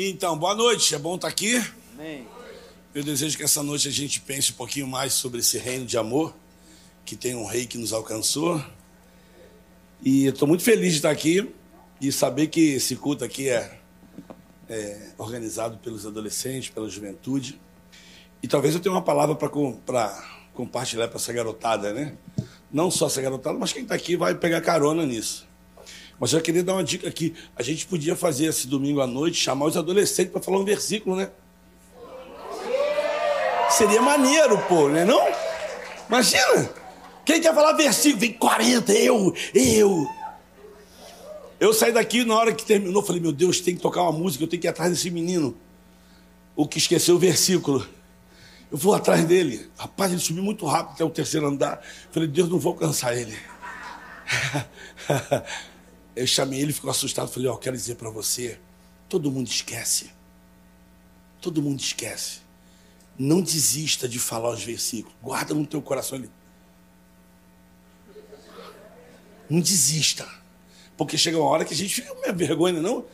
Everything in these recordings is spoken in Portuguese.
Então, boa noite, é bom estar aqui. Amém. Eu desejo que essa noite a gente pense um pouquinho mais sobre esse reino de amor, que tem um rei que nos alcançou. E eu estou muito feliz de estar aqui e saber que esse culto aqui é, é organizado pelos adolescentes, pela juventude. E talvez eu tenha uma palavra para compartilhar para essa garotada, né? Não só essa garotada, mas quem está aqui vai pegar carona nisso. Mas eu queria dar uma dica aqui. A gente podia fazer esse domingo à noite, chamar os adolescentes para falar um versículo, né? Seria maneiro, pô, né não? Imagina! Quem quer falar versículo? Vem 40, eu, eu. Eu saí daqui na hora que terminou, falei, meu Deus, tem que tocar uma música, eu tenho que ir atrás desse menino. O que esqueceu o versículo. Eu vou atrás dele. Rapaz, ele subiu muito rápido até o terceiro andar. Falei, Deus, não vou alcançar ele. Eu chamei ele, ficou assustado. Falei, ó, oh, quero dizer para você, todo mundo esquece. Todo mundo esquece. Não desista de falar os versículos. Guarda no teu coração. Ele... Não desista. Porque chega uma hora que a gente fica com vergonha, não?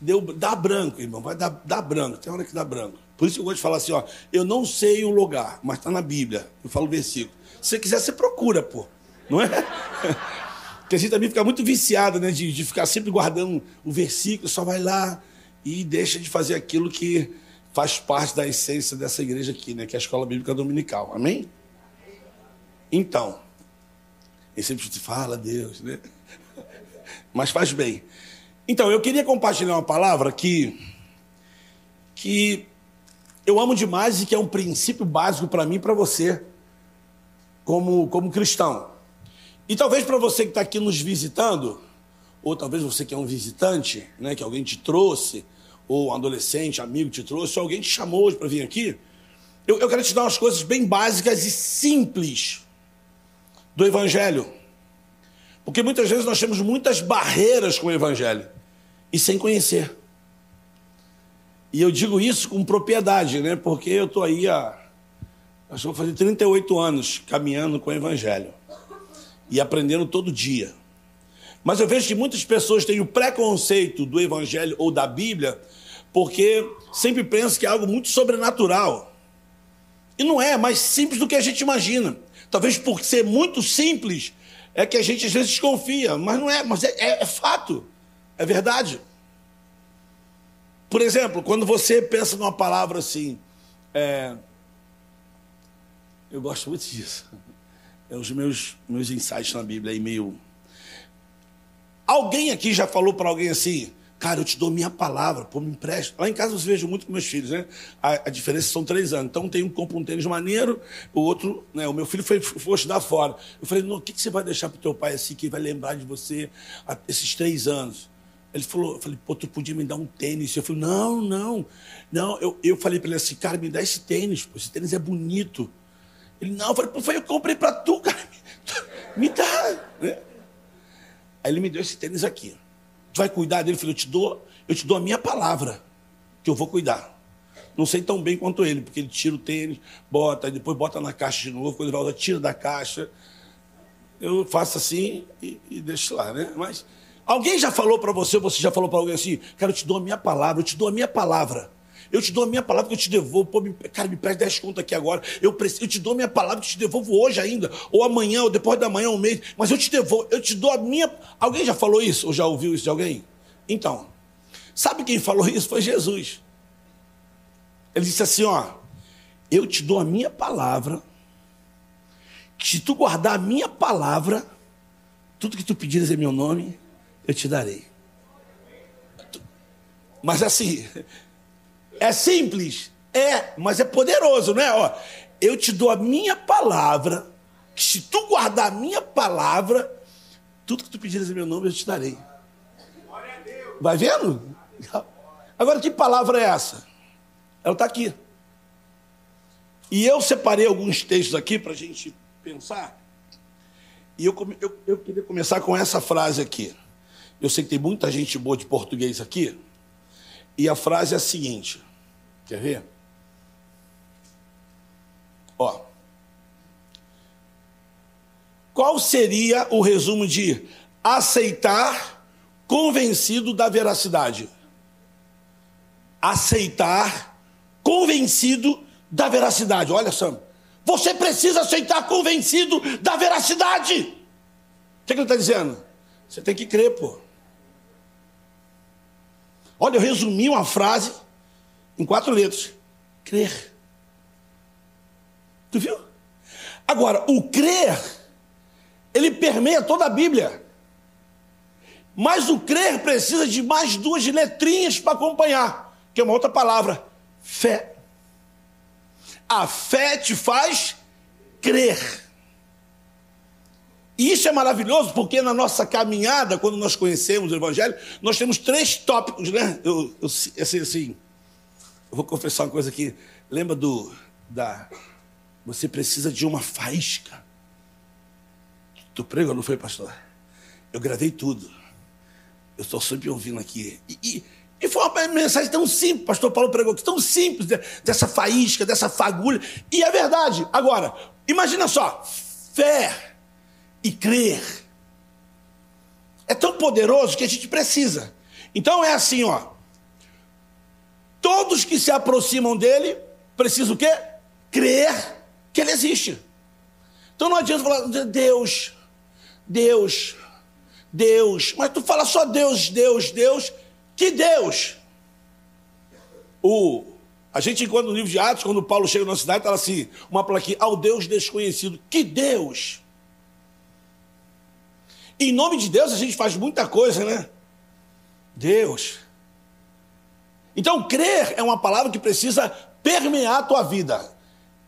Deu, dá branco, irmão. Vai dar, dá branco. Tem hora que dá branco. Por isso que eu gosto de falar assim, ó. Eu não sei o lugar, mas está na Bíblia. Eu falo o versículo. Se você quiser, você procura, pô. Não é? Porque a gente também fica muito viciado, né? De, de ficar sempre guardando o versículo, só vai lá e deixa de fazer aquilo que faz parte da essência dessa igreja aqui, né? Que é a escola bíblica dominical. Amém? Então, ele sempre te fala, Deus, né? Mas faz bem. Então, eu queria compartilhar uma palavra que, que eu amo demais e que é um princípio básico para mim e para você, como, como cristão. E talvez para você que está aqui nos visitando, ou talvez você que é um visitante, né, que alguém te trouxe, ou um adolescente, amigo te trouxe, ou alguém te chamou hoje para vir aqui, eu, eu quero te dar umas coisas bem básicas e simples do Evangelho. Porque muitas vezes nós temos muitas barreiras com o Evangelho e sem conhecer. E eu digo isso com propriedade, né? Porque eu estou aí há. Acho que vou fazer 38 anos caminhando com o Evangelho e aprendendo todo dia. Mas eu vejo que muitas pessoas têm o preconceito do Evangelho ou da Bíblia porque sempre pensam que é algo muito sobrenatural. E não é, é mais simples do que a gente imagina. Talvez por ser muito simples é que a gente às vezes desconfia, mas não é, mas é, é, é fato, é verdade. Por exemplo, quando você pensa numa palavra assim, é... eu gosto muito disso os meus, meus insights na Bíblia aí meio. Alguém aqui já falou para alguém assim, cara, eu te dou minha palavra, pô, me empresta. Lá em casa eu vejo muito com meus filhos, né? A, a diferença são três anos. Então tem um compra um tênis maneiro, o outro, né? O meu filho foi, foi estudar fora. Eu falei, o que, que você vai deixar pro teu pai assim, que vai lembrar de você esses três anos? Ele falou, eu falei, pô, tu podia me dar um tênis. Eu falei, não, não, não. Eu, eu falei para ele assim, cara, me dá esse tênis, pô, esse tênis é bonito. Ele, não, eu falei, foi eu comprei para tu, cara. Me dá. Né? Aí ele me deu esse tênis aqui. Tu vai cuidar dele? Eu falei, eu te dou, eu te dou a minha palavra, que eu vou cuidar. Não sei tão bem quanto ele, porque ele tira o tênis, bota, depois bota na caixa de novo, quando ele volta, tira da caixa. Eu faço assim e, e deixo lá, né? Mas alguém já falou para você, você já falou para alguém assim, cara, eu te dou a minha palavra, eu te dou a minha palavra. Eu te dou a minha palavra que eu te devolvo. Pô, me, cara, me presta 10 contas aqui agora. Eu, eu te dou a minha palavra que eu te devolvo hoje ainda. Ou amanhã, ou depois da manhã, um mês. Mas eu te devolvo. Eu te dou a minha. Alguém já falou isso? Ou já ouviu isso de alguém? Então, sabe quem falou isso? Foi Jesus. Ele disse assim: ó. Eu te dou a minha palavra. Que se tu guardar a minha palavra, tudo que tu pedires em meu nome, eu te darei. Mas assim, é simples? É, mas é poderoso, não é? Ó, eu te dou a minha palavra, que se tu guardar a minha palavra, tudo que tu pedires em meu nome eu te darei. Vai vendo? Agora, que palavra é essa? Ela está aqui. E eu separei alguns textos aqui para a gente pensar. E eu, eu, eu queria começar com essa frase aqui. Eu sei que tem muita gente boa de português aqui. E a frase é a seguinte: Quer ver? Ó. Qual seria o resumo de aceitar convencido da veracidade? aceitar convencido da veracidade. Olha, Sam, você precisa aceitar convencido da veracidade. O que, é que ele está dizendo? Você tem que crer, pô. Olha, eu resumi uma frase em quatro letras: crer. Tu viu? Agora, o crer, ele permeia toda a Bíblia. Mas o crer precisa de mais duas letrinhas para acompanhar, que é uma outra palavra: fé. A fé te faz crer. E isso é maravilhoso porque na nossa caminhada, quando nós conhecemos o Evangelho, nós temos três tópicos, né? Eu, eu assim, assim, eu vou confessar uma coisa aqui. Lembra do da você precisa de uma faísca. Tu prega, não foi, pastor? Eu gravei tudo. Eu estou sempre ouvindo aqui. E, e, e, foi uma mensagem tão simples, pastor Paulo pregou aqui, tão simples, dessa faísca, dessa fagulha. E é verdade. Agora, imagina só: fé e crer. É tão poderoso que a gente precisa. Então é assim, ó. Todos que se aproximam dele precisam o quê? Crer que ele existe. Então não adianta falar, Deus, Deus, Deus. Mas tu fala só Deus, Deus, Deus. Que Deus? O, a gente encontra no livro de Atos, quando Paulo chega na cidade, está assim, uma plaquinha, ao Deus desconhecido. Que Deus? Em nome de Deus a gente faz muita coisa, né? Deus. Então, crer é uma palavra que precisa permear a tua vida.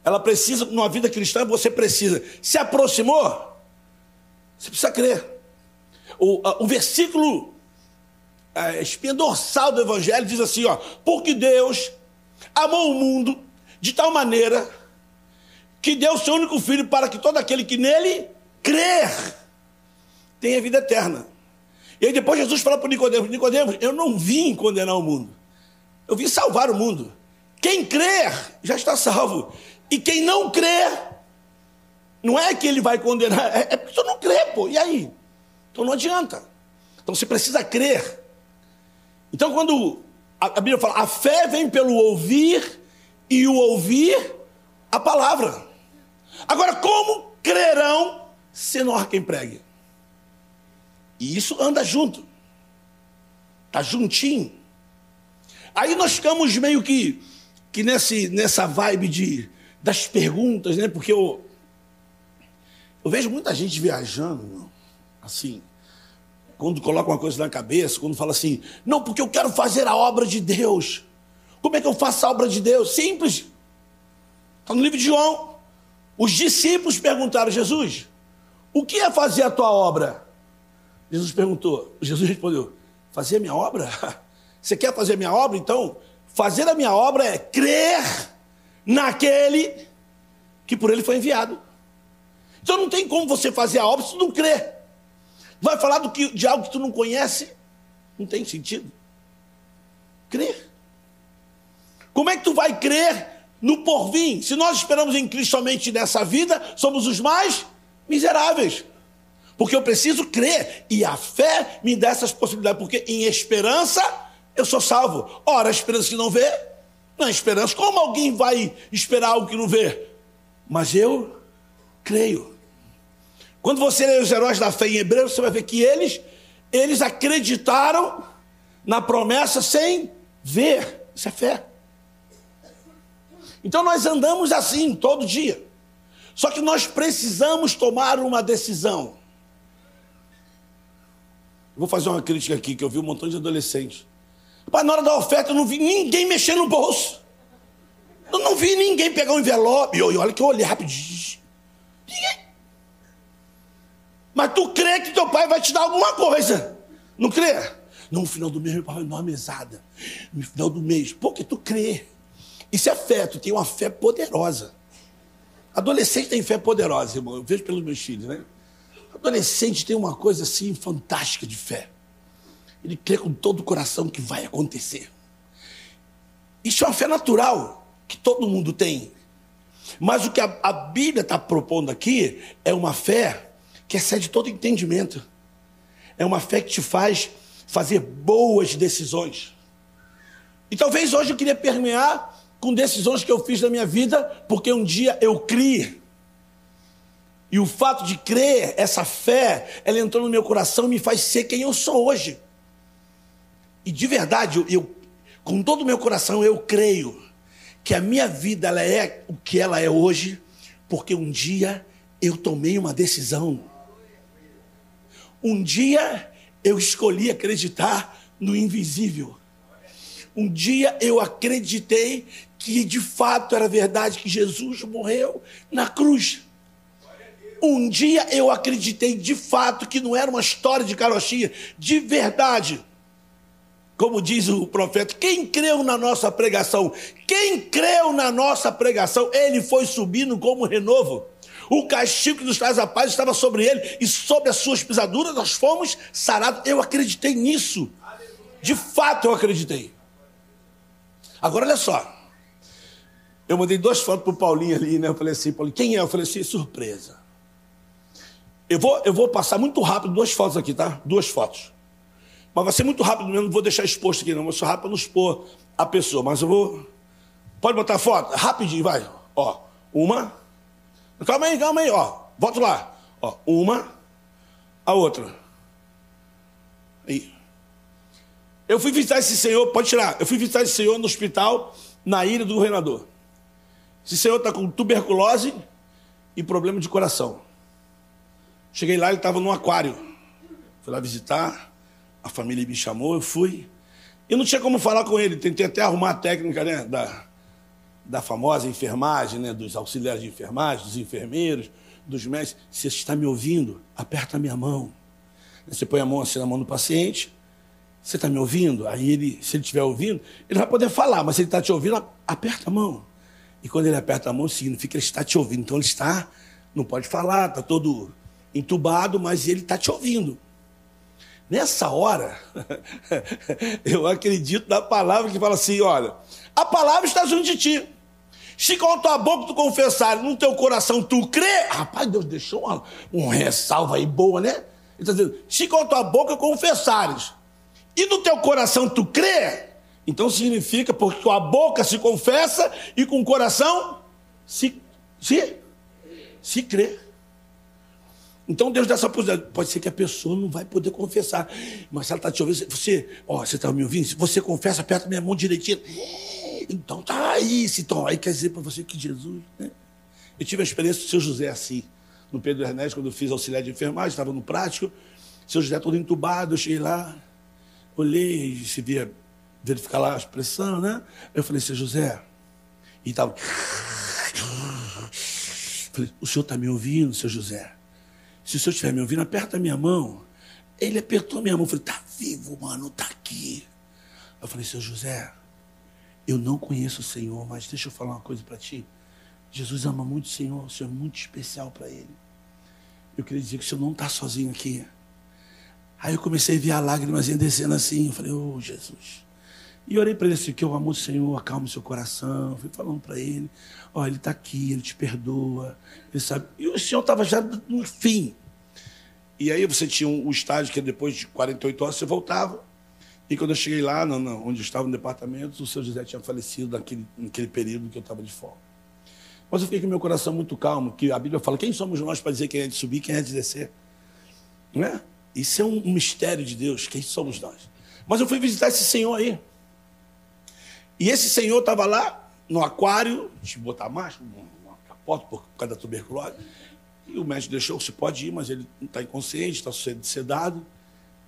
Ela precisa, numa vida cristã, você precisa. Se aproximou, você precisa crer. O, o versículo a espinha dorsal do Evangelho diz assim: ó, porque Deus amou o mundo de tal maneira que deu o seu único filho para que todo aquele que nele crer tenha vida eterna. E aí depois Jesus fala para Nicodemos: Nicodemos, eu não vim condenar o mundo, eu vim salvar o mundo. Quem crer já está salvo. E quem não crê, não é que ele vai condenar, é, é porque tu não crê, pô. E aí? Então não adianta. Então você precisa crer. Então quando a, a Bíblia fala, a fé vem pelo ouvir e o ouvir a palavra. Agora, como crerão se não há quem pregue? E isso anda junto. Está juntinho. Aí nós ficamos meio que, que nesse, nessa vibe de das perguntas, né? Porque eu, eu vejo muita gente viajando, assim, quando coloca uma coisa na cabeça, quando fala assim, não, porque eu quero fazer a obra de Deus. Como é que eu faço a obra de Deus? Simples. Está no livro de João. Os discípulos perguntaram a Jesus: O que é fazer a tua obra? Jesus perguntou. Jesus respondeu: Fazer a minha obra? Você quer fazer a minha obra? Então, fazer a minha obra é crer naquele que por ele foi enviado. Então não tem como você fazer a obra se tu não crer. Vai falar do que, de algo que tu não conhece? Não tem sentido. Crer. Como é que tu vai crer no porvir? Se nós esperamos em Cristo somente nessa vida, somos os mais miseráveis. Porque eu preciso crer. E a fé me dá essas possibilidades. Porque em esperança eu sou salvo. Ora, a esperança que não vê, não é esperança. Como alguém vai esperar algo que não vê? Mas eu creio. Quando você lê os heróis da fé em Hebreus, você vai ver que eles, eles acreditaram na promessa sem ver. Isso é fé. Então nós andamos assim todo dia. Só que nós precisamos tomar uma decisão. Vou fazer uma crítica aqui, que eu vi um montão de adolescentes. Mas na hora da oferta eu não vi ninguém mexer no bolso. Eu não vi ninguém pegar um envelope. E olha que eu olhei rapidinho. Mas tu crê que teu pai vai te dar alguma coisa. Não crê? Não, no final do mês meu pai vai dar uma mesada. No final do mês. Porque tu crê. Isso é fé, tu tem uma fé poderosa. Adolescente tem fé poderosa, irmão. Eu vejo pelos meus filhos, né? Adolescente tem uma coisa assim fantástica de fé. Ele crê com todo o coração que vai acontecer. Isso é uma fé natural que todo mundo tem. Mas o que a, a Bíblia está propondo aqui é uma fé que excede todo entendimento. É uma fé que te faz fazer boas decisões. E talvez hoje eu queria permear com decisões que eu fiz na minha vida, porque um dia eu criei. E o fato de crer, essa fé, ela entrou no meu coração e me faz ser quem eu sou hoje. E de verdade, eu, com todo o meu coração, eu creio que a minha vida ela é o que ela é hoje, porque um dia eu tomei uma decisão. Um dia eu escolhi acreditar no invisível. Um dia eu acreditei que de fato era verdade que Jesus morreu na cruz. Um dia eu acreditei de fato que não era uma história de carochinha, de verdade. Como diz o profeta, quem creu na nossa pregação, quem creu na nossa pregação, ele foi subindo como renovo. O castigo que nos traz a paz estava sobre ele, e sobre as suas pisaduras nós fomos sarados. Eu acreditei nisso. De fato, eu acreditei. Agora, olha só. Eu mandei duas fotos para o Paulinho ali, né? Eu falei assim, Paulinho, quem é? Eu falei assim, surpresa. Eu vou, eu vou passar muito rápido duas fotos aqui, tá? Duas fotos. Mas vai ser muito rápido mesmo, não vou deixar exposto aqui, não. Vou ser rápido para não expor a pessoa. Mas eu vou. Pode botar a foto? Rapidinho, vai. Ó, uma. Calma aí, calma aí, ó. Volta lá. Ó, uma, a outra. Aí. Eu fui visitar esse senhor, pode tirar. Eu fui visitar esse senhor no hospital, na ilha do governador. Esse senhor está com tuberculose e problema de coração. Cheguei lá, ele estava no aquário. Fui lá visitar, a família me chamou, eu fui. Eu não tinha como falar com ele, tentei até arrumar a técnica né, da, da famosa enfermagem, né, dos auxiliares de enfermagem, dos enfermeiros, dos médicos. Se você está me ouvindo, aperta a minha mão. Você põe a mão assim na mão do paciente. Você está me ouvindo? Aí ele, se ele estiver ouvindo, ele vai poder falar, mas se ele está te ouvindo, aperta a mão. E quando ele aperta a mão, significa que ele está te ouvindo. Então ele está, não pode falar, está todo entubado, mas ele está te ouvindo. Nessa hora, eu acredito na palavra que fala assim: olha, a palavra está junto de ti. Se com a tua boca tu confessar, no teu coração tu crê, rapaz, Deus deixou uma, um ressalva aí boa, né? Ele está dizendo: se com a tua boca confessares e no teu coração tu crê, então significa porque com a boca se confessa e com o coração se, se, se crê. Então Deus dá essa possibilidade. Pode ser que a pessoa não vai poder confessar. Mas ela está te ouvindo, você, ó, você está me ouvindo? Se você confessa, aperta minha mão direitinho. Então tá aí, então aí quer dizer para você que Jesus. Né? Eu tive a experiência do seu José assim, no Pedro Ernesto, quando eu fiz auxiliar de enfermagem, estava no prático, seu José todo entubado, eu cheguei lá, olhei, se via verificar lá a expressão, né? Eu falei, seu José, e estava. Falei, o senhor está me ouvindo, seu José? Se o senhor estiver me ouvindo, aperta a minha mão. Ele apertou a minha mão. Eu falei, tá vivo, mano, tá aqui. Eu falei, seu José, eu não conheço o Senhor, mas deixa eu falar uma coisa para ti. Jesus ama muito o Senhor, o Senhor é muito especial para ele. Eu queria dizer que o Senhor não está sozinho aqui. Aí eu comecei a ver a lágrimas descendo assim. Eu falei, ô oh, Jesus. E orei para ele assim, que eu amo o Senhor, acalme seu coração. Fui falando para ele, ó, oh, ele está aqui, ele te perdoa, ele sabe. E o Senhor estava já no fim. E aí você tinha um, um estágio que depois de 48 horas você voltava. E quando eu cheguei lá, no, no, onde eu estava no departamento, o seu José tinha falecido naquele, naquele período que eu estava de fora. Mas eu fiquei com meu coração muito calmo, que a Bíblia fala, quem somos nós para dizer quem é de subir, quem é de descer? Não é? Isso é um mistério de Deus, quem somos nós? Mas eu fui visitar esse senhor aí. E esse senhor estava lá no aquário, de botar máscara, uma capota por causa da tuberculose. E o médico deixou, você pode ir, mas ele está inconsciente, está sedado.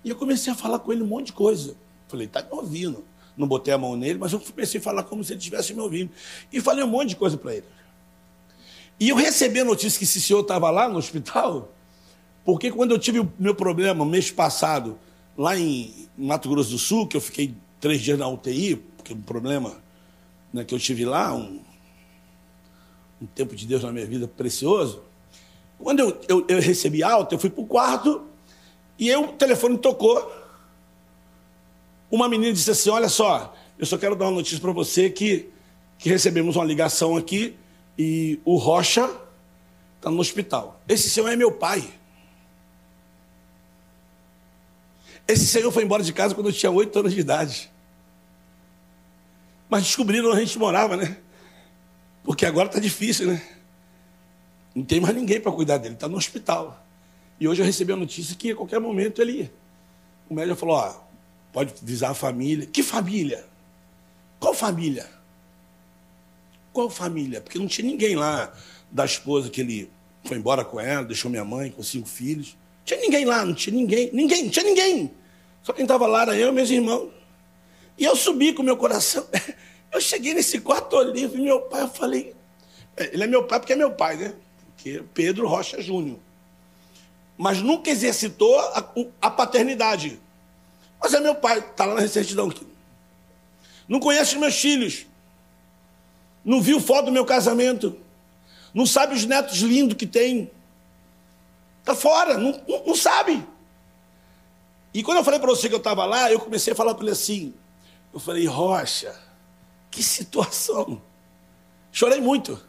E eu comecei a falar com ele um monte de coisa. Falei, está me ouvindo. Não botei a mão nele, mas eu comecei a falar como se ele estivesse me ouvindo. E falei um monte de coisa para ele. E eu recebi a notícia que esse senhor estava lá no hospital, porque quando eu tive o meu problema mês passado, lá em Mato Grosso do Sul, que eu fiquei três dias na UTI, porque um problema né, que eu tive lá, um, um tempo de Deus na minha vida precioso. Quando eu, eu, eu recebi alta, eu fui para o quarto e eu, o telefone tocou. Uma menina disse assim: Olha só, eu só quero dar uma notícia para você que, que recebemos uma ligação aqui e o Rocha está no hospital. Esse senhor é meu pai. Esse senhor foi embora de casa quando eu tinha oito anos de idade. Mas descobriram onde a gente morava, né? Porque agora está difícil, né? Não tem mais ninguém para cuidar dele, está no hospital. E hoje eu recebi a notícia que a qualquer momento ele. O médico falou: ó, pode visar a família. Que família? Qual família? Qual família? Porque não tinha ninguém lá da esposa que ele foi embora com ela, deixou minha mãe com cinco filhos. Tinha ninguém lá, não tinha ninguém, ninguém, não tinha ninguém. Só quem estava lá era eu e meus irmãos. E eu subi com meu coração. Eu cheguei nesse quarto olhei e meu pai, eu falei. Ele é meu pai porque é meu pai, né? Porque é Pedro Rocha Júnior. Mas nunca exercitou a, a paternidade. Mas é meu pai, está lá na certidão. Não conhece os meus filhos. Não viu foto do meu casamento. Não sabe os netos lindos que tem. Está fora, não, não, não, sabe. E quando eu falei para você que eu estava lá, eu comecei a falar para ele assim. Eu falei, Rocha, que situação. Chorei muito.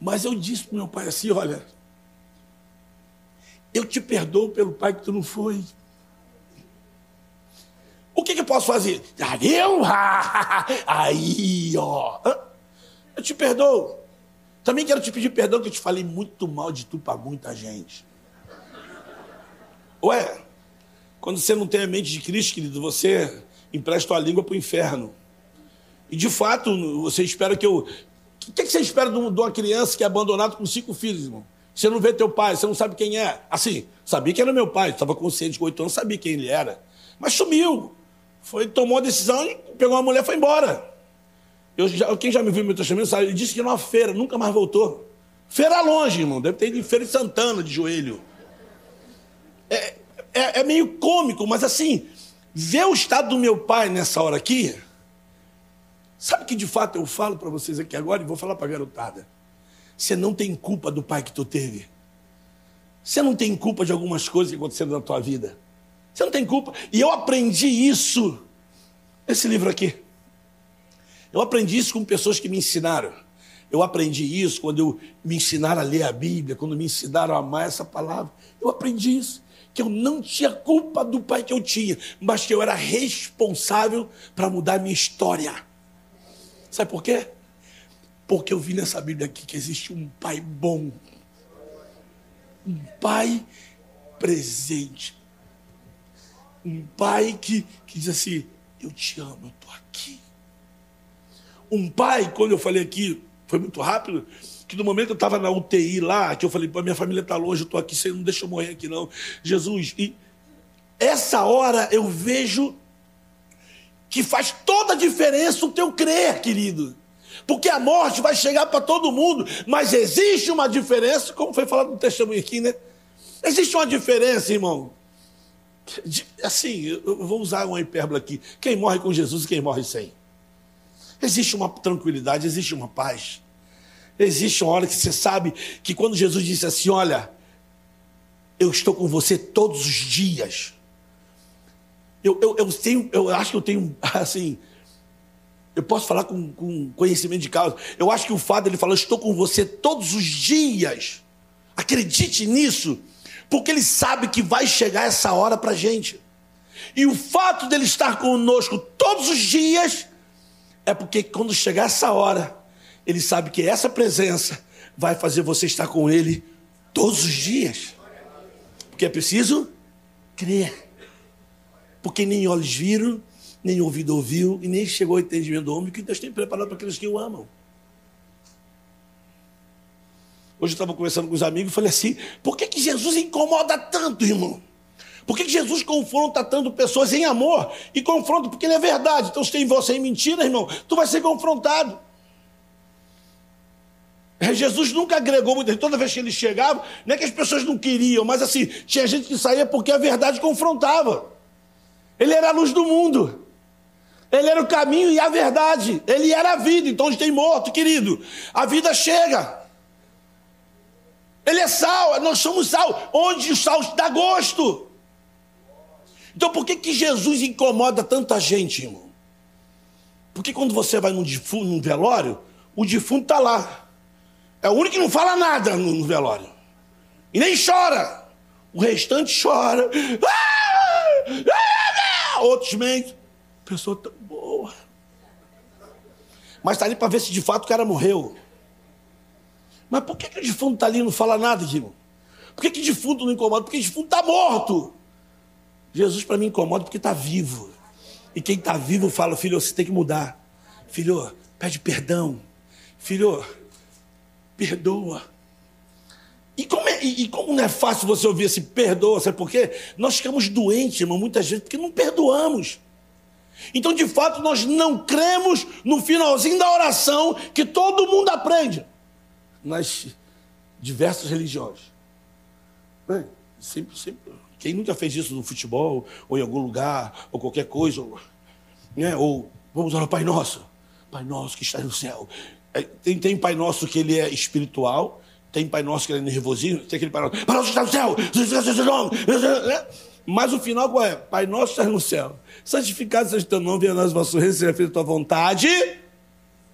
Mas eu disse para meu pai assim: olha, eu te perdoo pelo pai que tu não foi. O que, que eu posso fazer? Ah, eu? Aí, ó. Eu te perdoo. Também quero te pedir perdão que eu te falei muito mal de tu para muita gente. Ué, quando você não tem a mente de Cristo, querido, você empresta a língua para o inferno. E de fato, você espera que eu. O que, que você espera de uma criança que é abandonada com cinco filhos, irmão? Você não vê teu pai, você não sabe quem é. Assim, sabia que era meu pai, estava consciente com oito anos, sabia quem ele era. Mas sumiu. Foi, tomou a decisão e pegou uma mulher e foi embora. Eu já, quem já me viu no meu testamento sabe, ele disse que numa feira, nunca mais voltou. Feira longe, irmão. Deve ter ido em Feira de Santana, de joelho. É, é, é meio cômico, mas assim, ver o estado do meu pai nessa hora aqui, sabe que de fato eu falo para vocês aqui agora e vou falar para a garotada. Você não tem culpa do pai que tu teve. Você não tem culpa de algumas coisas que aconteceram na tua vida. Você não tem culpa. E eu aprendi isso. Esse livro aqui. Eu aprendi isso com pessoas que me ensinaram. Eu aprendi isso quando eu me ensinaram a ler a Bíblia, quando me ensinaram a amar essa palavra. Eu aprendi isso. Que eu não tinha culpa do pai que eu tinha, mas que eu era responsável para mudar a minha história. Sabe por quê? Porque eu vi nessa Bíblia aqui que existe um pai bom. Um pai presente um pai que, que diz assim: Eu te amo, eu estou aqui. Um pai, quando eu falei aqui, foi muito rápido, que no momento eu estava na UTI lá, que eu falei: minha família está longe, eu estou aqui, você não deixa eu morrer aqui não. Jesus, e essa hora eu vejo que faz toda a diferença o teu crer, querido. Porque a morte vai chegar para todo mundo, mas existe uma diferença, como foi falado no testemunho aqui, né? Existe uma diferença, irmão, Assim, eu vou usar uma hipérbole aqui. Quem morre com Jesus e quem morre sem. Existe uma tranquilidade, existe uma paz. Existe uma hora que você sabe que quando Jesus disse assim: Olha, eu estou com você todos os dias. Eu, eu, eu, tenho, eu acho que eu tenho, assim, eu posso falar com, com conhecimento de causa. Eu acho que o fato dele falar, estou com você todos os dias. Acredite nisso porque ele sabe que vai chegar essa hora para a gente. E o fato dele estar conosco todos os dias é porque quando chegar essa hora, ele sabe que essa presença vai fazer você estar com ele todos os dias. Porque é preciso crer. Porque nem olhos viram, nem ouvido ouviu, e nem chegou ao entendimento do homem que Deus tem preparado para aqueles que o amam. Hoje eu estava conversando com os amigos e falei assim: por que, que Jesus incomoda tanto, irmão? Por que, que Jesus confronta tanto pessoas em amor? E confronta porque ele é verdade. Então, se tem você em mentira, irmão, tu vai ser confrontado. É, Jesus nunca agregou muito. Toda vez que ele chegava, não é que as pessoas não queriam, mas assim, tinha gente que saía porque a verdade confrontava. Ele era a luz do mundo. Ele era o caminho e a verdade. Ele era a vida. Então, onde tem morto, querido, a vida chega. Ele é sal, nós somos sal. Onde o sal dá gosto. Então por que, que Jesus incomoda tanta gente, irmão? Porque quando você vai num, defunto, num velório, o defunto está lá. É o único que não fala nada no, no velório. E nem chora. O restante chora. Outros meios. Pessoa tão boa. mas está ali para ver se de fato o cara morreu. Mas por que, que o defunto está ali e não fala nada, irmão? Por que, que defunto não incomoda? Porque defunto está morto. Jesus para mim incomoda porque está vivo. E quem está vivo fala, filho, você tem que mudar. Filho, pede perdão. Filho, perdoa. E como, é, e, como não é fácil você ouvir esse perdoa, sabe por quê? Nós ficamos doentes, irmão, muitas vezes, porque não perdoamos. Então, de fato, nós não cremos no finalzinho da oração que todo mundo aprende nas diversas religiões. Bem, sempre, sempre. Quem nunca fez isso no futebol, ou em algum lugar, ou qualquer coisa, ou, né? ou vamos orar Pai Nosso. Pai Nosso que está no céu. É, tem, tem Pai Nosso que ele é espiritual, tem Pai Nosso que ele é nervosinho, tem aquele Pai Nosso, Pai Nosso que está no céu, né? mas o final qual é? Pai Nosso que está no céu. Santificado seja teu nome, venha nós o vosso reino, seja feita a tua vontade.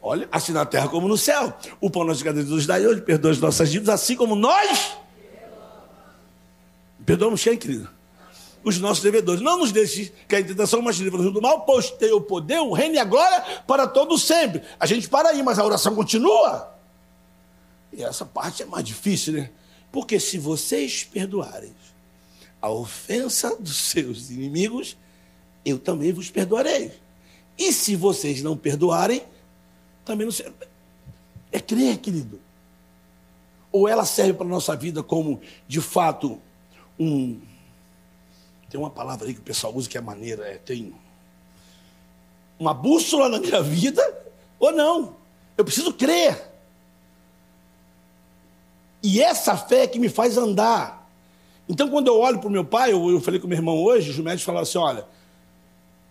Olha, assim na terra como no céu. O pão nosso de cada dia nos dai hoje, perdoa as nossas dívidas, assim como nós. Perdoamos quem, querido? Os nossos devedores. Não nos deixe que a tentação, mas livra do mal, pois tem o poder, o reino e a glória para todo sempre. A gente para aí, mas a oração continua. E essa parte é mais difícil, né? Porque se vocês perdoarem a ofensa dos seus inimigos, eu também vos perdoarei. E se vocês não perdoarem, também não serve. É crer, querido. Ou ela serve para a nossa vida como, de fato, um. Tem uma palavra aí que o pessoal usa que é maneira, é, tem uma bússola na minha vida, ou não. Eu preciso crer. E essa fé é que me faz andar. Então, quando eu olho para o meu pai, eu, eu, falei com meu irmão hoje, os médicos falaram assim: olha,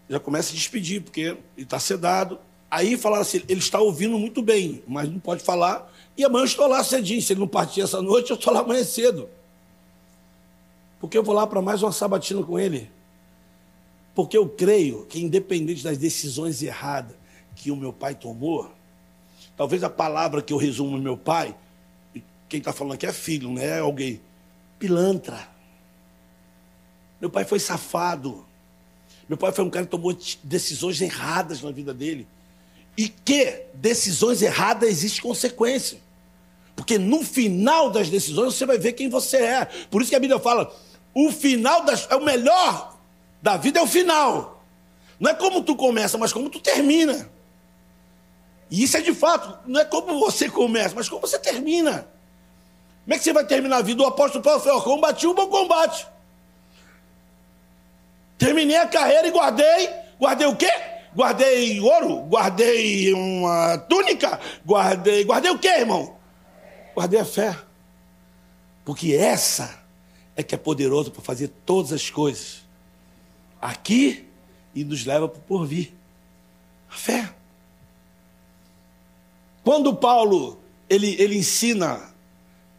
já começa a despedir, porque ele está sedado. Aí falaram assim: ele está ouvindo muito bem, mas não pode falar. E amanhã eu estou lá cedinho. Se ele não partir essa noite, eu estou lá amanhã cedo. Porque eu vou lá para mais uma sabatina com ele. Porque eu creio que, independente das decisões erradas que o meu pai tomou, talvez a palavra que eu resumo meu pai, quem está falando aqui é filho, não é alguém. Pilantra. Meu pai foi safado. Meu pai foi um cara que tomou decisões erradas na vida dele. E que decisões erradas existe consequência. Porque no final das decisões você vai ver quem você é. Por isso que a Bíblia fala: o final das, é o melhor da vida é o final. Não é como tu começa, mas como tu termina. E isso é de fato, não é como você começa, mas como você termina. Como é que você vai terminar a vida? O apóstolo Paulo falou: combati um bom combate. Terminei a carreira e guardei. Guardei o quê? Guardei ouro? Guardei uma túnica? Guardei. Guardei o quê, irmão? Guardei a fé. Porque essa é que é poderosa para fazer todas as coisas. Aqui e nos leva para o porvir. A fé. Quando Paulo ele, ele ensina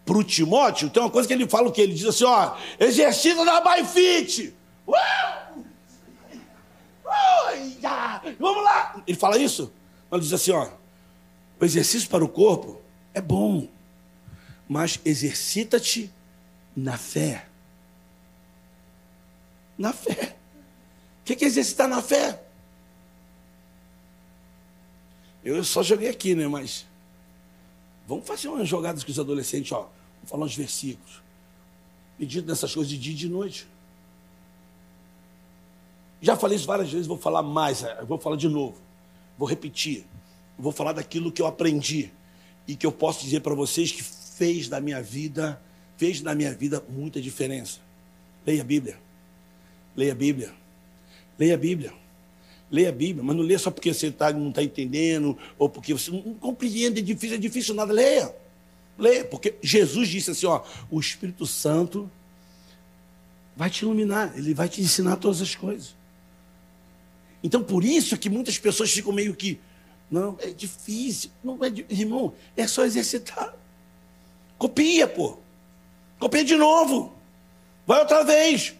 para o Timóteo, tem uma coisa que ele fala que? Ele diz assim: ó, exercita na Baifite. Vamos lá! Ele fala isso? Ele diz assim: ó, o exercício para o corpo é bom, mas exercita-te na fé. Na fé. O que é exercitar na fé? Eu só joguei aqui, né? Mas vamos fazer umas jogadas com os adolescentes, ó. Vamos falar uns versículos. Medito nessas coisas de dia e de noite. Já falei isso várias vezes, vou falar mais, é, vou falar de novo. Vou repetir. Vou falar daquilo que eu aprendi e que eu posso dizer para vocês que fez da minha vida, fez na minha vida muita diferença. Leia a Bíblia. Leia a Bíblia. Leia a Bíblia. Leia a Bíblia, mas não leia só porque você tá, não está entendendo, ou porque você não compreende, é difícil, é difícil nada. Leia. Leia, porque Jesus disse assim: ó, o Espírito Santo vai te iluminar, ele vai te ensinar todas as coisas. Então, por isso que muitas pessoas ficam meio que, não, é difícil. Não é, irmão, é só exercitar. Copia, pô. Copia de novo. Vai outra vez.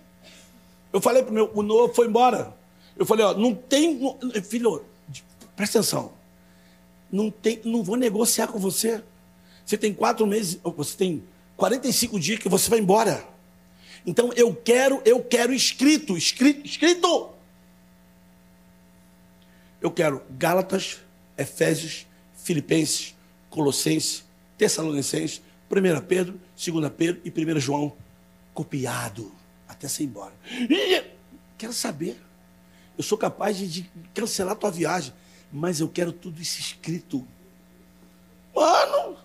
Eu falei para o meu, o novo foi embora. Eu falei, ó, não tem, filho, presta atenção. Não tem, não vou negociar com você. Você tem quatro meses, você tem 45 dias que você vai embora. Então eu quero, eu quero escrito, escrito, escrito. Eu quero Gálatas, Efésios Filipenses, Colossenses, Tessalonicenses, 1 Pedro, 2 Pedro e 1 João. Copiado até ser embora. Quero saber. Eu sou capaz de, de cancelar tua viagem, mas eu quero tudo isso escrito. Mano!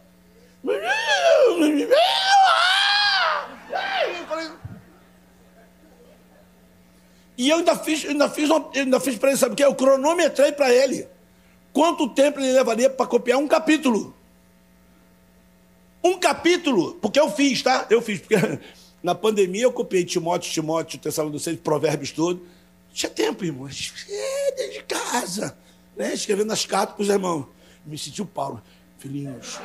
E eu ainda fiz, ainda fiz, ainda fiz para ele, sabe o que? Eu cronometrei para ele. Quanto tempo ele levaria para copiar um capítulo? Um capítulo, porque eu fiz, tá? Eu fiz, porque na pandemia eu copiei Timóteo, Timóteo, Tessalonicenses, Provérbios todo. Tinha tempo, irmãos. É, de casa. Né? Escrevendo as cartas para os irmãos. Me senti o Paulo. Filhinhos.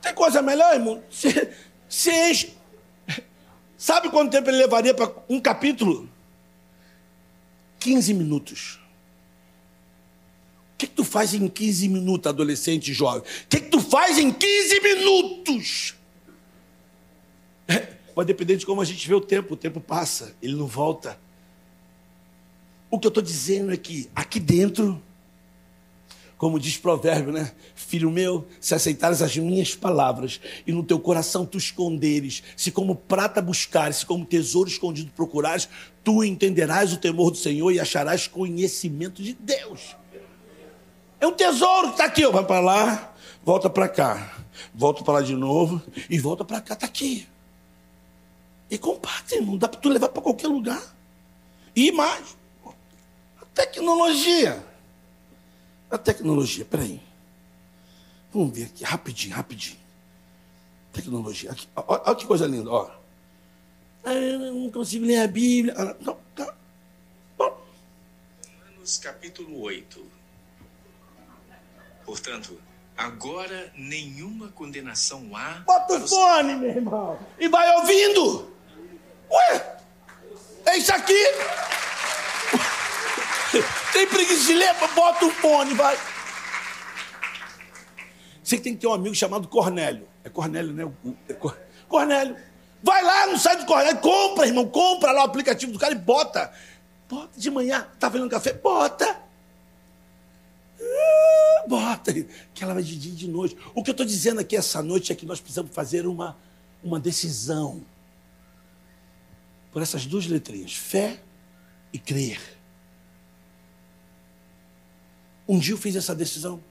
Tem coisa melhor, irmão? Se, se enche. Sabe quanto tempo ele levaria para um capítulo? 15 minutos. O que, que tu faz em 15 minutos, adolescente jovem? O que, que tu faz em 15 minutos? Vai depender de como a gente vê o tempo. O tempo passa, ele não volta. O que eu estou dizendo é que aqui dentro, como diz provérbio, né? Filho meu, se aceitares as minhas palavras e no teu coração tu esconderes, se como prata buscares, se como tesouro escondido procurares, tu entenderás o temor do Senhor e acharás conhecimento de Deus. É um tesouro que está aqui, vai para lá, volta para cá, volta para lá de novo e volta para cá, está aqui. E comparte, irmão. Dá para tu levar para qualquer lugar. E mais. A tecnologia. A tecnologia, peraí. Vamos ver aqui, rapidinho, rapidinho. Tecnologia. Aqui, olha que coisa linda, ó. Ah, eu não consigo ler a Bíblia. Ah, não, tá. Romanos capítulo 8. Portanto, agora nenhuma condenação há. Bota o fone, meu irmão, e vai ouvindo. Ué, é isso aqui. Tem preguiça de ler? Bota o fone, vai. Você tem que ter um amigo chamado Cornélio. É Cornélio, né? É Cornélio. Vai lá no site do Cornélio, compra, irmão, compra lá o aplicativo do cara e bota. Bota de manhã, tá fazendo café? Bota. Ah, bota. Que ela vai de dia e de noite. O que eu estou dizendo aqui essa noite é que nós precisamos fazer uma, uma decisão por essas duas letrinhas, fé e crer. Um dia eu fiz essa decisão.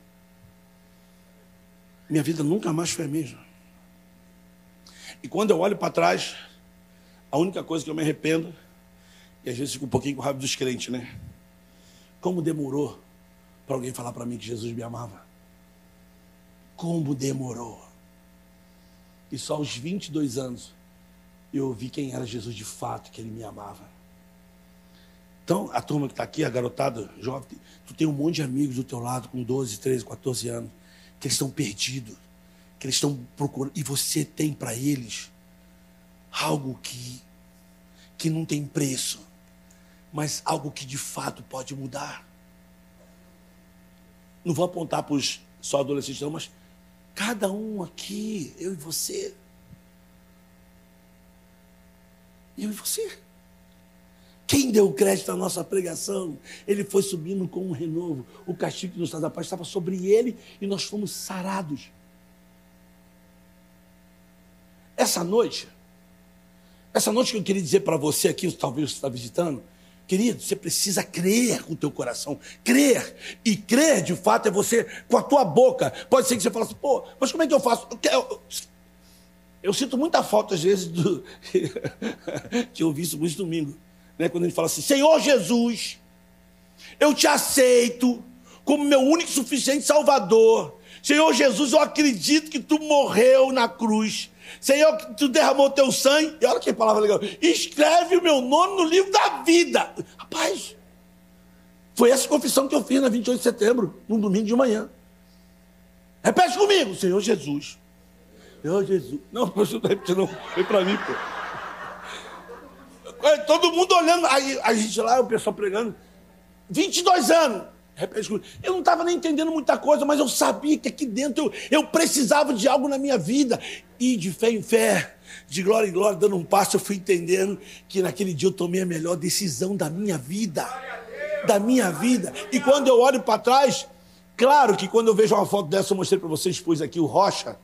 Minha vida nunca mais foi a mesma. E quando eu olho para trás, a única coisa que eu me arrependo, e às vezes fico um pouquinho com raiva dos crentes, né? Como demorou para alguém falar para mim que Jesus me amava? Como demorou? E só aos 22 anos eu vi quem era Jesus de fato, que ele me amava. Então, a turma que está aqui, a garotada jovem, tu tem um monte de amigos do teu lado com 12, 13, 14 anos, que eles estão perdidos, que eles estão procurando, e você tem para eles algo que, que não tem preço, mas algo que de fato pode mudar. Não vou apontar para os só adolescentes, não, mas cada um aqui, eu e você, Eu e você. Quem deu crédito à nossa pregação? Ele foi subindo com um renovo. O castigo que nos traz a paz estava sobre ele e nós fomos sarados. Essa noite, essa noite que eu queria dizer para você aqui, talvez você está visitando, querido, você precisa crer com o teu coração. Crer. E crer, de fato, é você com a tua boca. Pode ser que você fale assim, pô, mas como é que eu faço? Eu, sinto muita falta, às vezes, do. que eu ouvi isso muito domingo. Né? Quando ele fala assim: Senhor Jesus, eu te aceito como meu único e suficiente Salvador. Senhor Jesus, eu acredito que tu morreu na cruz. Senhor, que tu derramou teu sangue. E olha que palavra legal. Escreve o meu nome no livro da vida. Rapaz, foi essa confissão que eu fiz na 28 de setembro, num domingo de manhã. Repete comigo, Senhor Jesus. Senhor Jesus. Não, o pastor está repetindo, não. Foi para mim, pô. Todo mundo olhando, aí a gente lá, o pessoal pregando. 22 anos. Eu não estava nem entendendo muita coisa, mas eu sabia que aqui dentro eu, eu precisava de algo na minha vida. E de fé em fé, de glória em glória, dando um passo, eu fui entendendo que naquele dia eu tomei a melhor decisão da minha vida. Da minha vida. E quando eu olho para trás, Claro que quando eu vejo uma foto dessa, eu mostrei para vocês, expus aqui o Rocha.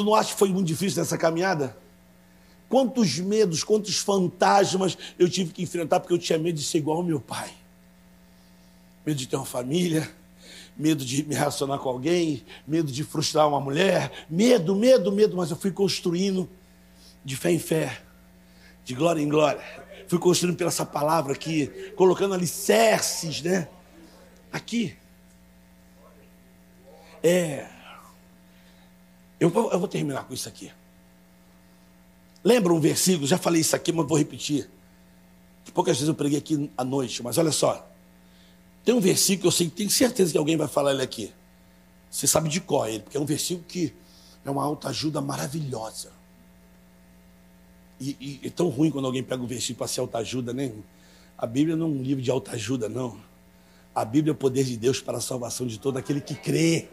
Tu não acha que foi muito difícil nessa caminhada? Quantos medos, quantos fantasmas eu tive que enfrentar porque eu tinha medo de ser igual ao meu pai. Medo de ter uma família, medo de me relacionar com alguém, medo de frustrar uma mulher, medo, medo, medo, mas eu fui construindo de fé em fé, de glória em glória. Fui construindo pela essa palavra aqui, colocando alicerces, né? Aqui. É. Eu vou, eu vou terminar com isso aqui. Lembra um versículo? Já falei isso aqui, mas vou repetir. Poucas vezes eu preguei aqui à noite, mas olha só. Tem um versículo, eu sei, tenho certeza que alguém vai falar ele aqui. Você sabe de qual é ele, porque é um versículo que é uma autoajuda maravilhosa. E, e é tão ruim quando alguém pega o versículo para ser autoajuda, né? A Bíblia não é um livro de autoajuda, não. A Bíblia é o poder de Deus para a salvação de todo aquele que crê.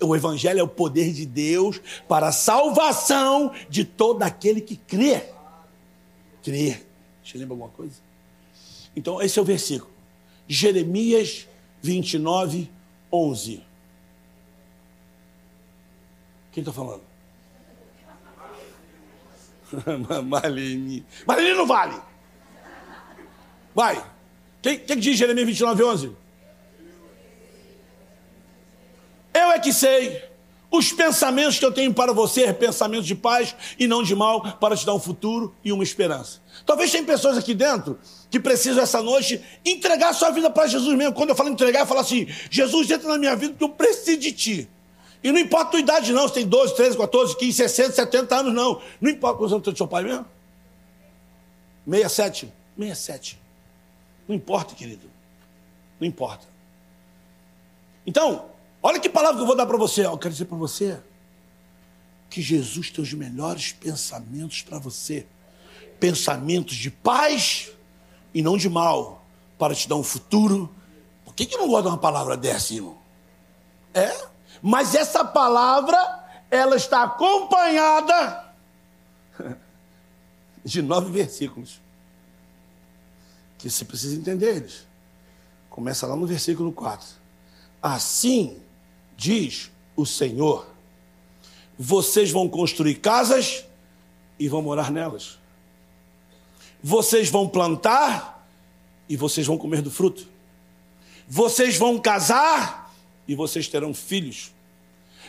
O Evangelho é o poder de Deus para a salvação de todo aquele que crê. Crê. Eu lembrar alguma coisa? Então, esse é o versículo. Jeremias 29, 11. Quem está falando? Marlene. Marlene não vale. Vai. Quem, quem diz Jeremias 29, 11? Eu é que sei. Os pensamentos que eu tenho para você pensamentos de paz e não de mal, para te dar um futuro e uma esperança. Talvez tem pessoas aqui dentro que precisam essa noite entregar sua vida para Jesus mesmo. Quando eu falo entregar, eu falo assim: Jesus entra na minha vida porque eu preciso de ti. E não importa a tua idade, não. Você tem 12, 13, 14, 15, 60, 70 anos, não. Não importa quantos anos tem seu pai mesmo. 67. 67. Não importa, querido. Não importa. Então, olha que palavra que eu vou dar para você. Eu quero dizer para você que Jesus tem os melhores pensamentos para você. Pensamentos de paz e não de mal, para te dar um futuro. Por que, que não gosta de uma palavra dessa, irmão? É? Mas essa palavra, ela está acompanhada de nove versículos que você precisa entender eles. Começa lá no versículo 4. Assim diz o Senhor: vocês vão construir casas e vão morar nelas. Vocês vão plantar e vocês vão comer do fruto. Vocês vão casar e vocês terão filhos.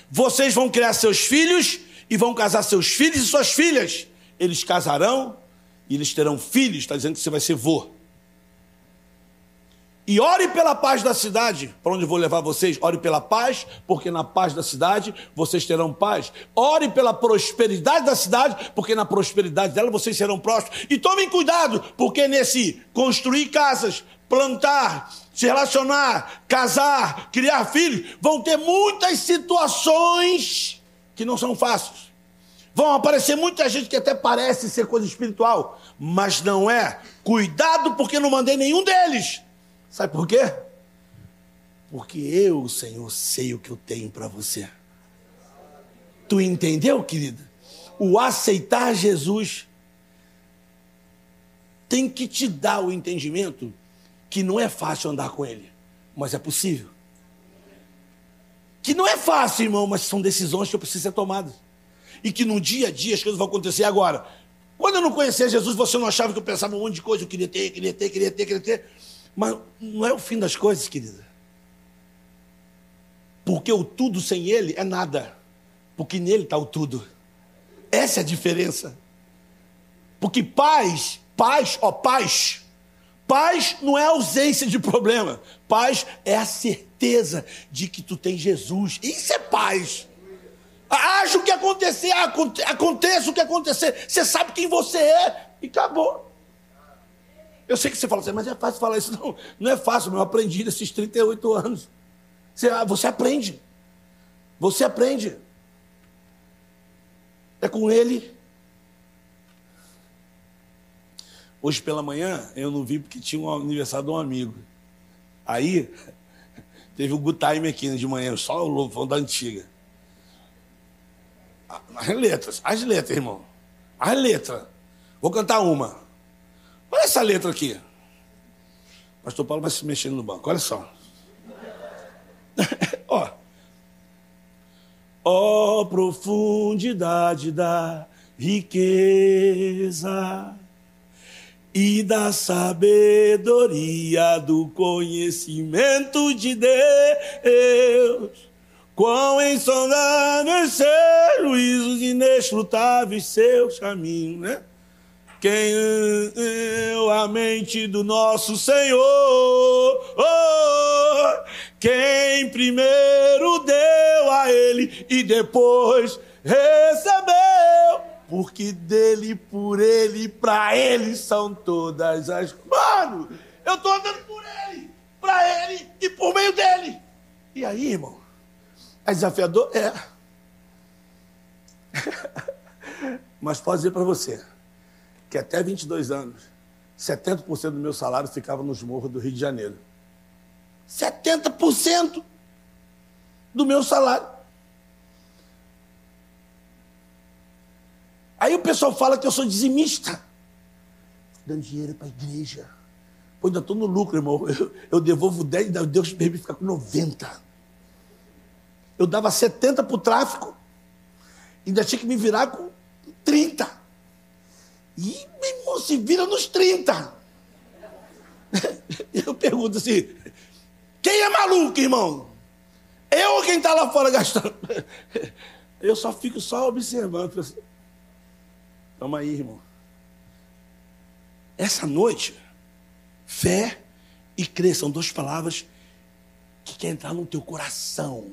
Vocês vão criar seus filhos e vão casar seus filhos e suas filhas. Eles casarão e eles terão filhos. Está dizendo que você vai ser vô. E ore pela paz da cidade, para onde vou levar vocês. Ore pela paz, porque na paz da cidade vocês terão paz. Ore pela prosperidade da cidade, porque na prosperidade dela vocês serão prósperos. E tomem cuidado, porque nesse construir casas, plantar, se relacionar, casar, criar filhos, vão ter muitas situações que não são fáceis. Vão aparecer muita gente que até parece ser coisa espiritual, mas não é. Cuidado, porque não mandei nenhum deles. Sabe por quê? Porque eu, Senhor, sei o que eu tenho para você. Tu entendeu, querida? O aceitar Jesus tem que te dar o entendimento que não é fácil andar com Ele, mas é possível. Que não é fácil, irmão, mas são decisões que precisam ser tomadas. E que no dia a dia as coisas vão acontecer agora. Quando eu não conhecia Jesus, você não achava que eu pensava um monte de coisa, eu queria ter, queria ter, queria ter, queria ter. Mas não é o fim das coisas, querida. Porque o tudo sem ele é nada. Porque nele está o tudo. Essa é a diferença. Porque paz, paz, ó, paz. Paz não é ausência de problema. Paz é a certeza de que tu tem Jesus. Isso é paz. Haja o que acontecer, aconteça o que acontecer. Você sabe quem você é e acabou. Eu sei que você fala assim, mas é fácil falar isso. Não, não é fácil, eu aprendi nesses 38 anos. Você, ah, você aprende. Você aprende. É com ele. Hoje pela manhã eu não vi porque tinha um aniversário de um amigo. Aí teve o um good time aqui de manhã, só o louvão da antiga. As letras, as letras, irmão. As letras. Vou cantar uma. Olha essa letra aqui. Pastor Paulo vai se mexendo no banco, olha só. Ó. Ó oh, profundidade da riqueza e da sabedoria do conhecimento de Deus. Quão insondáveis seus juízos, inescrutáveis seus caminhos, né? Quem eu a mente do nosso Senhor, oh, quem primeiro deu a Ele e depois recebeu porque dele, por ele, para ele são todas as. Mano, eu estou andando por ele, para ele e por meio dele. E aí, irmão? É desafiador? É. Mas posso dizer para você que até 22 anos, 70% do meu salário ficava nos morros do Rio de Janeiro. 70% do meu salário. Aí o pessoal fala que eu sou dizimista. Dando dinheiro para a igreja. Pô, ainda estou no lucro, irmão. Eu, eu devolvo 10, Deus me permite ficar com 90. Eu dava 70 para o tráfico. Ainda tinha que me virar com 30. E, meu irmão, se vira nos 30. Eu pergunto assim: quem é maluco, irmão? Eu ou quem está lá fora gastando? Eu só fico só observando. Calma aí, irmão. Essa noite, fé e crer são duas palavras que querem entrar no teu coração.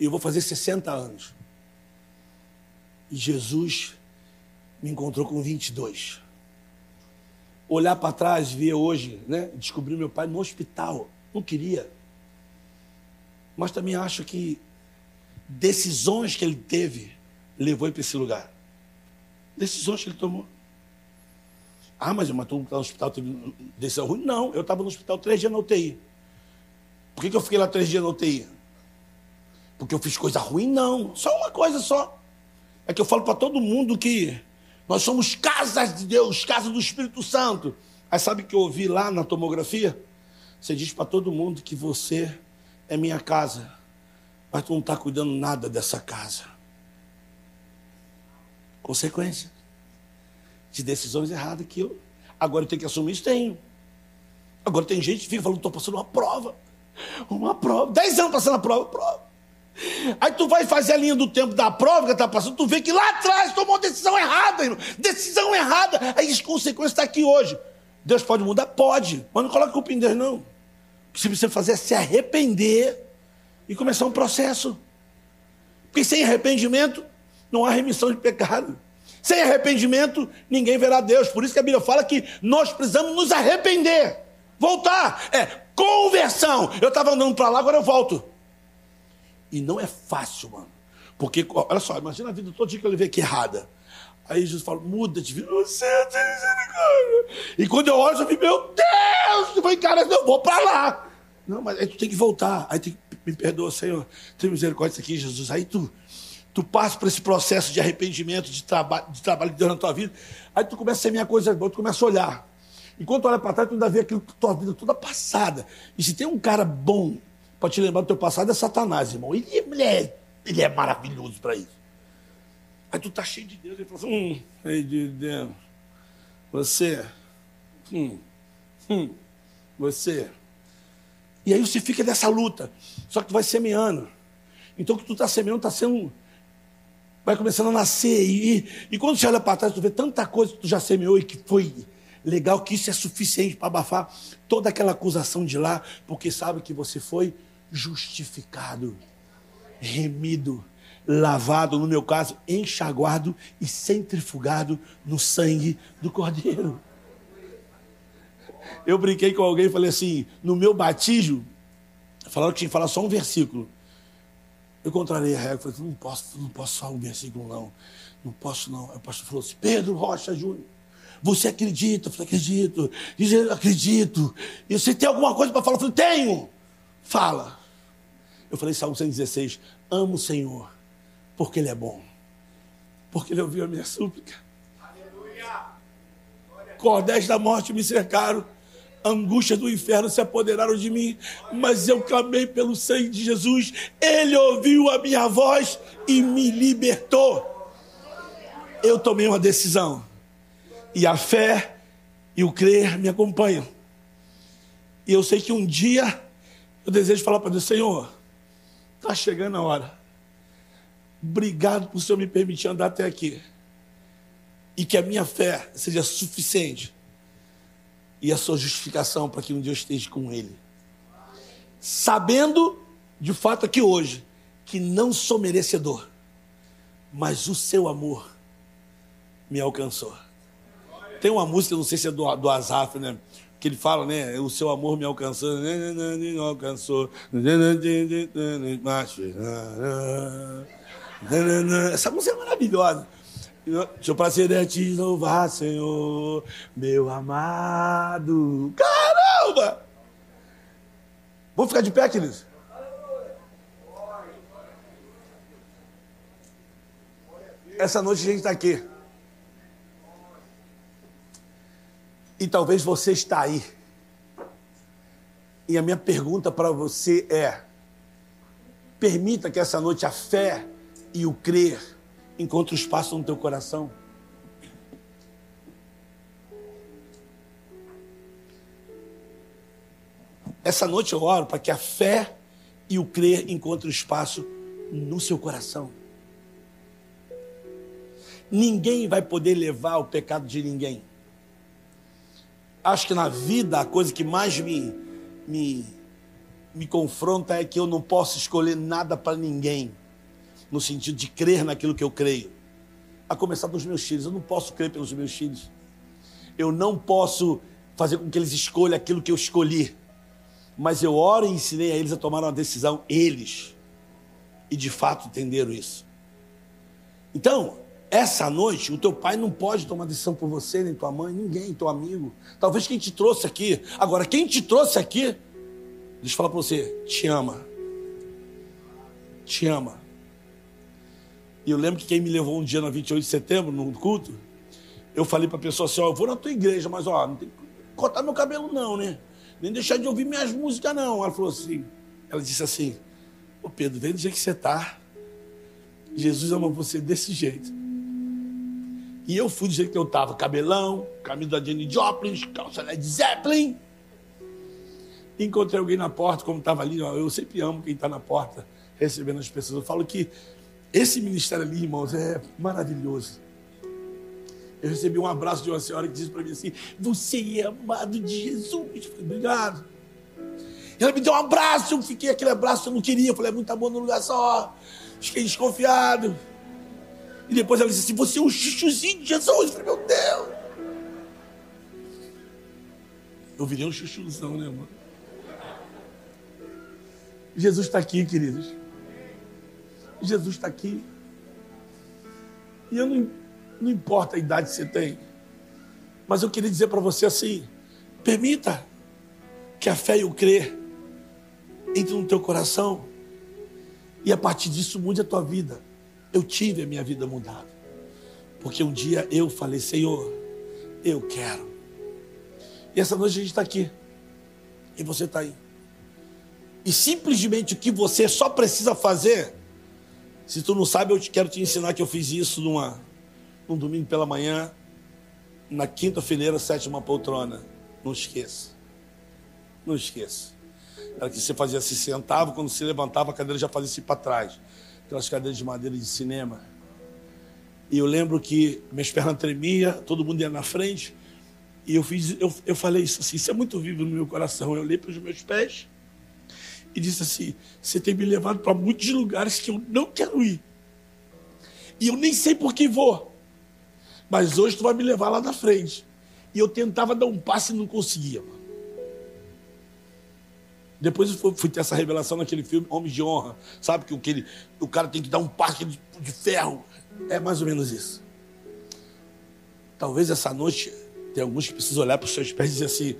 Eu vou fazer 60 anos. E Jesus me encontrou com 22. Olhar para trás, ver hoje, né? Descobrir meu pai no hospital. Não queria. Mas também acho que decisões que ele teve levou ele para esse lugar. Decisões que ele tomou. Ah, mas, mas tu está no hospital, teve decisão ruim? Não, eu estava no hospital três dias na UTI. Por que, que eu fiquei lá três dias na UTI? Porque eu fiz coisa ruim? Não. Só uma coisa só. É que eu falo para todo mundo que nós somos casas de Deus, casa do Espírito Santo. Aí sabe o que eu ouvi lá na tomografia? Você diz para todo mundo que você é minha casa, mas tu não está cuidando nada dessa casa consequência de decisões erradas que eu. Agora eu tenho que assumir isso, tenho. Agora tem gente que fica falando, estou passando uma prova. Uma prova. Dez anos passando a prova, prova. Aí tu vai fazer a linha do tempo da prova que está passando, tu vê que lá atrás tomou decisão errada, irmão. Decisão errada. Aí as consequências estão tá aqui hoje. Deus pode mudar? Pode. Mas não coloca culpa em Deus, não. O que você precisa fazer é se arrepender e começar um processo. Porque sem arrependimento, não há remissão de pecado. Sem arrependimento, ninguém verá Deus. Por isso que a Bíblia fala que nós precisamos nos arrepender. Voltar. É conversão. Eu estava andando para lá, agora eu volto. E não é fácil, mano. Porque, olha só, imagina a vida todo dia que eu levei aqui errada. Aí Jesus fala, muda-te, você tem misericórdia. E quando eu olho, eu fico, meu Deus, eu falei, cara, eu vou para lá. Não, mas aí tu tem que voltar. Aí tem que, me perdoa, Senhor, tem misericórdia disso aqui, Jesus. Aí tu tu passa por esse processo de arrependimento, de, traba de trabalho de Deus na tua vida, aí tu começa a semear coisas boas, tu começa a olhar. Enquanto tu olha para trás, tu ainda vê aquilo, tua vida toda passada. E se tem um cara bom para te lembrar do teu passado, é Satanás, irmão. Ele, ele é, ele é maravilhoso para isso. Aí tu tá cheio de Deus, ele fala assim, hum, cheio de Deus, você, hum, hum, você. E aí você fica nessa luta, só que tu vai semeando. Então o que tu está semeando está sendo vai começando a nascer. E, e quando você olha para trás, tu vê tanta coisa que tu já semeou e que foi legal, que isso é suficiente para abafar toda aquela acusação de lá, porque sabe que você foi justificado, remido, lavado, no meu caso, enxaguado e centrifugado no sangue do Cordeiro. Eu brinquei com alguém e falei assim: no meu batismo, falaram que tinha que falar só um versículo. Eu contrariei a regra, falei, não posso, não posso falar um versículo, não. Não posso, não. O pastor falou assim, Pedro Rocha Júnior, você acredita? Eu falei, acredito. Diz ele, acredito. E você tem alguma coisa para falar? Eu falei, tenho. Fala. Eu falei, Salmo 116, amo o Senhor, porque Ele é bom. Porque Ele ouviu a minha súplica. Aleluia. Cordéis da morte me cercaram, angústias do inferno se apoderaram de mim, mas eu clamei pelo sangue de Jesus, ele ouviu a minha voz e me libertou. Eu tomei uma decisão, e a fé e o crer me acompanham. E eu sei que um dia eu desejo falar para Deus: Senhor, está chegando a hora. Obrigado por o Senhor me permitir andar até aqui. E que a minha fé seja suficiente e a sua justificação para que um dia eu esteja com Ele. Sabendo, de fato, aqui hoje, que não sou merecedor, mas o seu amor me alcançou. Tem uma música, não sei se é do, do Azaf, né? Que ele fala, né? O seu amor me alcançou, me alcançou. Essa música é maravilhosa. Seu prazer é te louvar, Senhor, meu amado. Caramba! Vamos ficar de pé, queridos? Essa noite a gente está aqui. E talvez você está aí. E a minha pergunta para você é: permita que essa noite a fé e o crer encontre espaço no teu coração. Essa noite eu oro para que a fé e o crer encontrem espaço no seu coração. Ninguém vai poder levar o pecado de ninguém. Acho que na vida a coisa que mais me, me, me confronta é que eu não posso escolher nada para ninguém no sentido de crer naquilo que eu creio. A começar dos meus filhos. Eu não posso crer pelos meus filhos. Eu não posso fazer com que eles escolham aquilo que eu escolhi. Mas eu oro e ensinei a eles a tomar uma decisão, eles. E de fato entenderam isso. Então, essa noite, o teu pai não pode tomar decisão por você, nem tua mãe, ninguém, teu amigo. Talvez quem te trouxe aqui. Agora, quem te trouxe aqui, deixa eu falar para você, te ama. Te ama. E eu lembro que quem me levou um dia na 28 de setembro, no culto, eu falei para a pessoa assim: Ó, eu vou na tua igreja, mas ó, não tem que cortar meu cabelo, não, né? Nem deixar de ouvir minhas músicas, não. Ela falou assim: ela disse assim: Ô Pedro, vem do jeito que você tá. Jesus ama você desse jeito. E eu fui do jeito que eu tava, cabelão, camisa da Jenny Joplin, calça Led Zeppelin. Encontrei alguém na porta, como estava ali, eu sempre amo quem está na porta recebendo as pessoas. Eu falo que esse ministério ali, irmãos, é maravilhoso. Eu recebi um abraço de uma senhora que disse para mim assim: Você é amado de Jesus. Falei, obrigado. Ela me deu um abraço, eu fiquei aquele abraço, eu não queria. Eu falei, é muito amor no lugar só. Fiquei desconfiado. E depois ela disse assim: Você é um chuchuzinho de Jesus. Eu falei, meu Deus. Eu virei um chuchuzão, né, mano? Jesus está aqui, queridos. Jesus está aqui. E eu não, não importa a idade que você tem, mas eu queria dizer para você assim: permita que a fé e o crer entrem no teu coração e a partir disso mude a tua vida. Eu tive a minha vida mudada, porque um dia eu falei: Senhor, eu quero. E essa noite a gente está aqui e você está aí. E simplesmente o que você só precisa fazer se tu não sabe, eu quero te ensinar que eu fiz isso numa, num domingo pela manhã, na quinta fileira, sétima poltrona. Não esqueça. Não esqueça. Era que você fazia se sentava, quando se levantava, a cadeira já fazia-se para trás. Aquelas cadeiras de madeira de cinema. E eu lembro que minhas pernas tremiam, todo mundo ia na frente. E eu fiz, eu, eu falei isso assim, isso é muito vivo no meu coração. Eu olhei para os meus pés e disse assim: Você tem me levado para muitos lugares que eu não quero ir. E eu nem sei por que vou. Mas hoje tu vai me levar lá na frente. E eu tentava dar um passo e não conseguia. Mano. Depois eu fui ter essa revelação naquele filme Homens de Honra. Sabe que aquele, o cara tem que dar um passo de, de ferro. É mais ou menos isso. Talvez essa noite tem alguns que precisam olhar para os seus pés e dizer assim: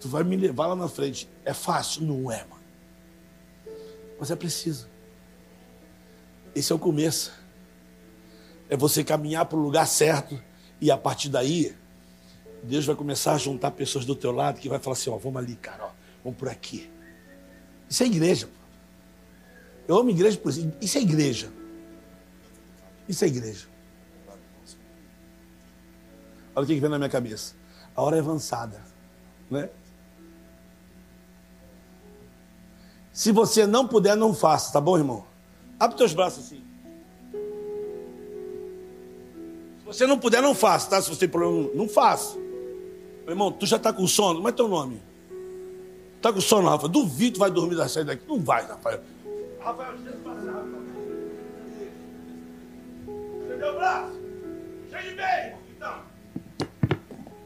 Tu vai me levar lá na frente. É fácil? Não é, mano. Mas é preciso. Esse é o começo. É você caminhar para o lugar certo e a partir daí Deus vai começar a juntar pessoas do teu lado que vai falar assim, ó, vamos ali, cara, ó, vamos por aqui. Isso é igreja. Eu amo igreja por isso. Isso é igreja. Isso é igreja. Olha o que vem na minha cabeça. A hora é avançada. Né? Se você não puder, não faça, tá bom, irmão? Abre teus braços assim. Se você não puder, não faça, tá? Se você tem problema, não faça. Meu irmão, tu já está com sono? Como é teu nome? Está com sono, Rafa? Duvido vai dormir da saída daqui. Não vai, Rafael. Rafael, deixa eu passar, Rafael. Entendeu o braço? De bem. Então.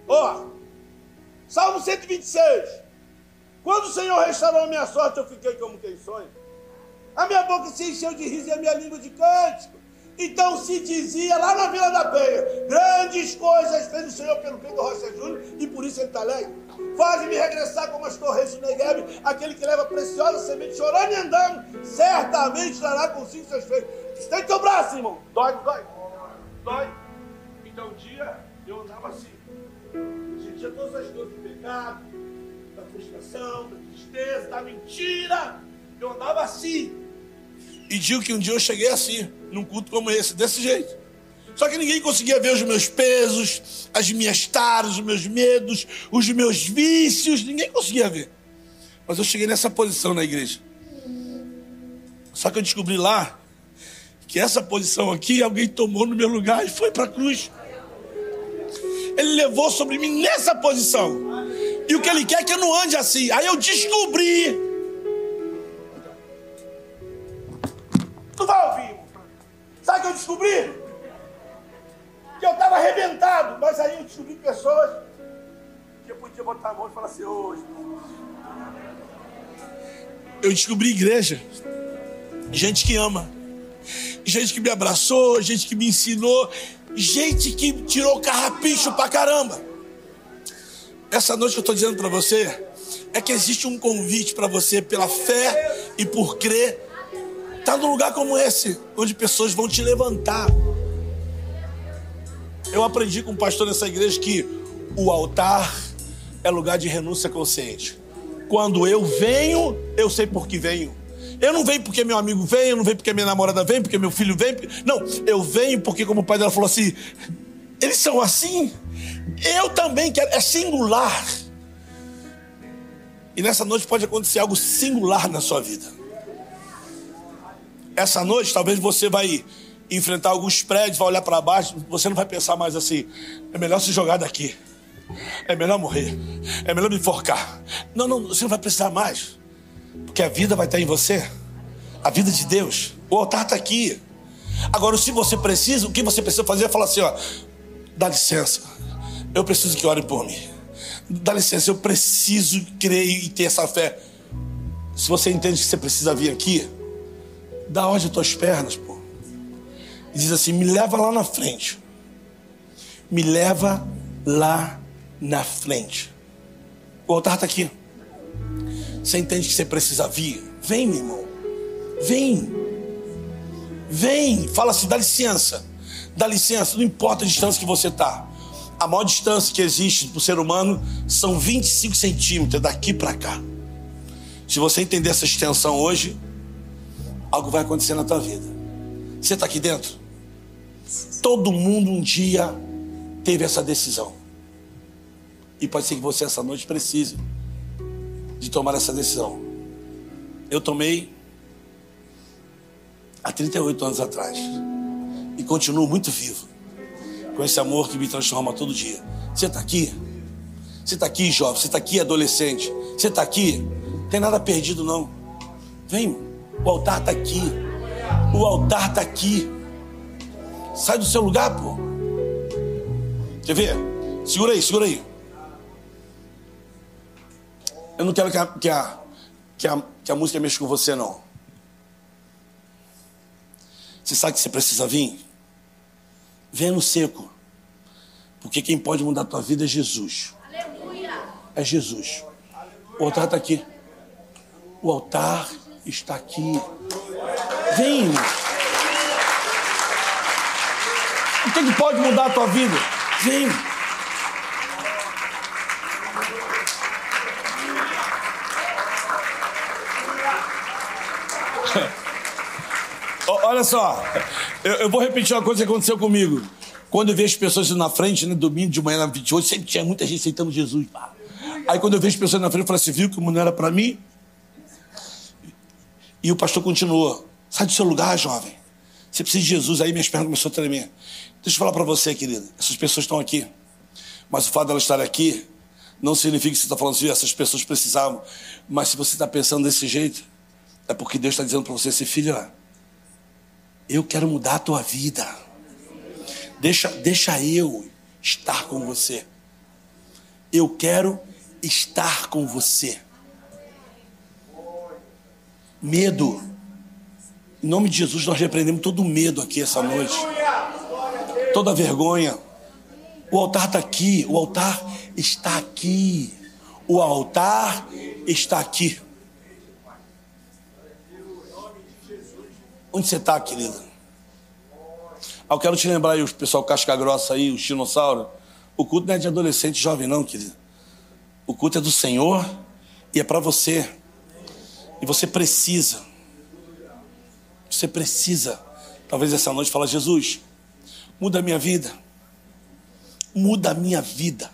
Ó. Salmo 126. Quando o Senhor restaurou a minha sorte, eu fiquei como quem sonha. A minha boca se encheu de riso e a minha língua de cântico. Então se dizia lá na Vila da Penha: grandes coisas fez o Senhor pelo Pedro Rocha Júnior e por isso ele está alegre. Faz-me regressar como as torres do Negev, aquele que leva preciosa semente chorando e andando, certamente dará consigo seus feitos. Estende teu braço, irmão. Dói, dói. Dói. Então um dia eu andava assim. Sentia todas as dores do pecado, da frustração, da tristeza, da mentira. Eu andava assim. E digo que um dia eu cheguei assim, num culto como esse, desse jeito. Só que ninguém conseguia ver os meus pesos, as minhas taras, os meus medos, os meus vícios, ninguém conseguia ver. Mas eu cheguei nessa posição na igreja. Só que eu descobri lá que essa posição aqui alguém tomou no meu lugar e foi para a cruz. Ele levou sobre mim nessa posição. E o que ele quer é que eu não ande assim. Aí eu descobri Tu vai ouvir. Sabe o que eu descobri? Que eu estava arrebentado, mas aí eu descobri pessoas que eu podia botar a mão e falar assim, hoje. Eu descobri igreja. Gente que ama. Gente que me abraçou, gente que me ensinou, gente que tirou carrapicho pra caramba. Essa noite que eu estou dizendo para você é que existe um convite para você pela fé e por crer Está num lugar como esse, onde pessoas vão te levantar. Eu aprendi com um pastor nessa igreja que o altar é lugar de renúncia consciente. Quando eu venho, eu sei por que venho. Eu não venho porque meu amigo vem, eu não venho porque minha namorada vem, porque meu filho vem. Não, eu venho porque, como o pai dela falou assim, eles são assim. Eu também quero. É singular. E nessa noite pode acontecer algo singular na sua vida. Essa noite, talvez você vai enfrentar alguns prédios, vai olhar para baixo, você não vai pensar mais assim: é melhor se jogar daqui, é melhor morrer, é melhor me enforcar. Não, não, você não vai precisar mais, porque a vida vai estar em você, a vida de Deus, o altar está aqui. Agora, se você precisa, o que você precisa fazer é falar assim: ó, dá licença, eu preciso que ore por mim. Dá licença, eu preciso crer e ter essa fé. Se você entende que você precisa vir aqui, dá ordem às tuas pernas, diz assim: me leva lá na frente. Me leva lá na frente. O altar está aqui. Você entende que você precisa vir? Vem, meu irmão. Vem. Vem. Fala assim: dá licença. Dá licença. Não importa a distância que você está. A maior distância que existe para o ser humano são 25 centímetros daqui para cá. Se você entender essa extensão hoje, algo vai acontecer na tua vida. Você está aqui dentro? Todo mundo um dia teve essa decisão. E pode ser que você essa noite precise de tomar essa decisão. Eu tomei há 38 anos atrás. E continuo muito vivo. Com esse amor que me transforma todo dia. Você está aqui? Você está aqui, jovem? Você está aqui, adolescente? Você está aqui? Não tem nada perdido, não. Vem, o altar está aqui. O altar está aqui. Sai do seu lugar, pô. Quer ver? Segura aí, segura aí. Eu não quero que a, que a, que a, que a música mexa com você, não. Você sabe que você precisa vir? Venha no seco. Porque quem pode mudar a tua vida é Jesus. Aleluia. É Jesus. O altar está aqui. O altar está aqui. Vem. O que, que pode mudar a tua vida? Vem. Olha só, eu, eu, vou repetir uma coisa que aconteceu comigo. Quando eu vejo pessoas na frente, né, domingo de manhã na 28, sempre tinha muita gente aceitando Jesus. Aí quando eu vejo pessoas na frente, eu falo assim, viu que não era para mim? E o pastor continuou, sai do seu lugar, jovem. Você precisa de Jesus. Aí minhas pernas começaram a tremer. Deixa eu falar para você, querido. Essas pessoas estão aqui. Mas o fato de elas estarem aqui não significa que você está falando assim, essas pessoas precisavam. Mas se você está pensando desse jeito, é porque Deus está dizendo para você assim, filha, eu quero mudar a tua vida. Deixa, deixa eu estar com você. Eu quero estar com você. Medo. Em nome de Jesus, nós repreendemos todo medo aqui essa noite. Toda vergonha. O altar está aqui. O altar está aqui. O altar está aqui. Onde você está, querida? Ah, eu quero te lembrar aí, o pessoal casca grossa aí, os dinossauros. O culto não é de adolescente jovem, não, querida. O culto é do Senhor e é para você. E você precisa. Você precisa, talvez essa noite, falar: Jesus, muda a minha vida. Muda a minha vida.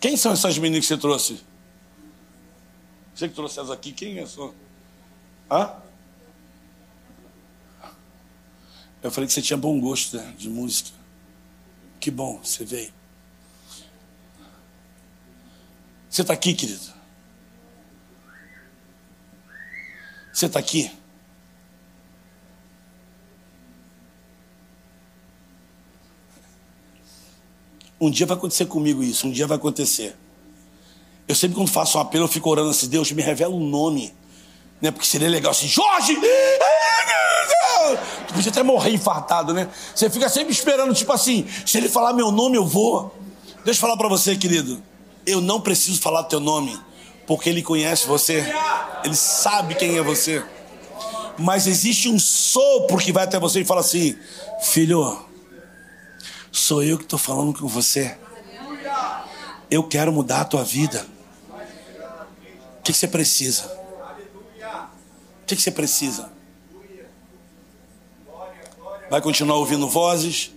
Quem são essas meninas que você trouxe? Você que trouxe elas aqui, quem é só? Hã? Eu falei que você tinha bom gosto né, de música. Que bom, você veio. Você está aqui, querido? Você está aqui? Um dia vai acontecer comigo isso, um dia vai acontecer. Eu sempre quando faço um apelo, eu fico orando assim, Deus me revela um nome. Né? Porque seria legal assim, Jorge! Tu podia até morrer infartado, né? Você fica sempre esperando, tipo assim, se ele falar meu nome, eu vou. Deixa eu falar para você, querido eu não preciso falar teu nome, porque ele conhece você, ele sabe quem é você. Mas existe um sopro que vai até você e fala assim: Filho, sou eu que estou falando com você. Eu quero mudar a tua vida. O que, você precisa? O que você precisa? Vai continuar ouvindo vozes?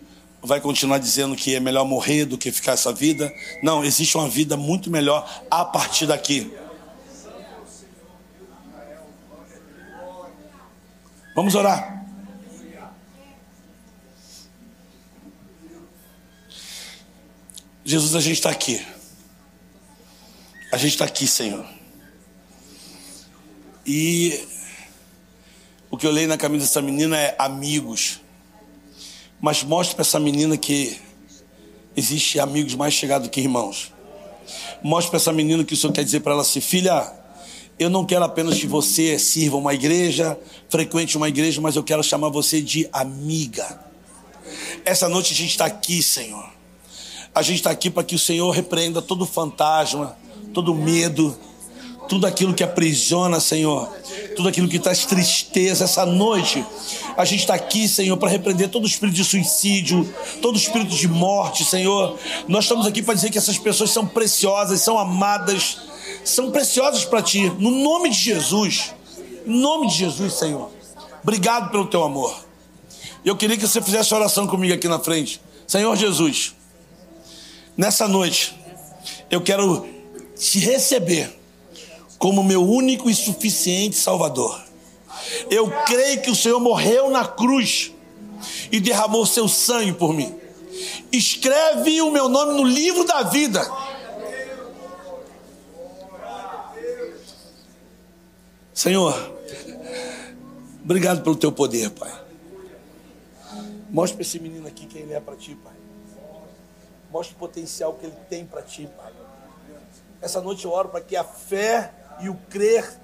Vai continuar dizendo que é melhor morrer do que ficar essa vida. Não, existe uma vida muito melhor a partir daqui. Vamos orar. Jesus, a gente está aqui. A gente está aqui, Senhor. E o que eu leio na camisa dessa menina é amigos. Mas mostre para essa menina que existe amigos mais chegados que irmãos. Mostre para essa menina que o Senhor quer dizer para ela assim: filha, eu não quero apenas que você sirva uma igreja, frequente uma igreja, mas eu quero chamar você de amiga. Essa noite a gente está aqui, Senhor. A gente está aqui para que o Senhor repreenda todo fantasma, todo medo, tudo aquilo que aprisiona, Senhor, tudo aquilo que traz tristeza essa noite. A gente está aqui, Senhor, para repreender todo espírito de suicídio, todo espírito de morte, Senhor. Nós estamos aqui para dizer que essas pessoas são preciosas, são amadas, são preciosas para Ti. No nome de Jesus, em nome de Jesus, Senhor. Obrigado pelo Teu amor. Eu queria que você fizesse oração comigo aqui na frente. Senhor Jesus, nessa noite, eu quero te receber como meu único e suficiente Salvador. Eu creio que o Senhor morreu na cruz e derramou seu sangue por mim. Escreve o meu nome no livro da vida. Senhor, obrigado pelo teu poder, Pai. Mostre para esse menino aqui quem ele é para ti, Pai. Mostre o potencial que ele tem para ti, Pai. Essa noite eu oro para que a fé e o crer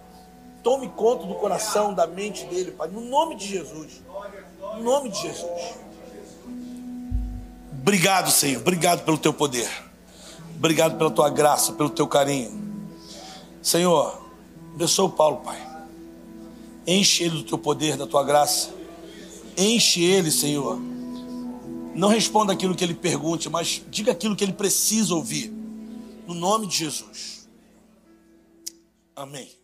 tome conta do coração, da mente dele, Pai, no nome de Jesus. No nome de Jesus. Obrigado, Senhor. Obrigado pelo teu poder. Obrigado pela tua graça, pelo teu carinho. Senhor, abençoa o Paulo, Pai. Enche ele do teu poder, da tua graça. Enche ele, Senhor. Não responda aquilo que ele pergunte, mas diga aquilo que ele precisa ouvir. No nome de Jesus. Amém.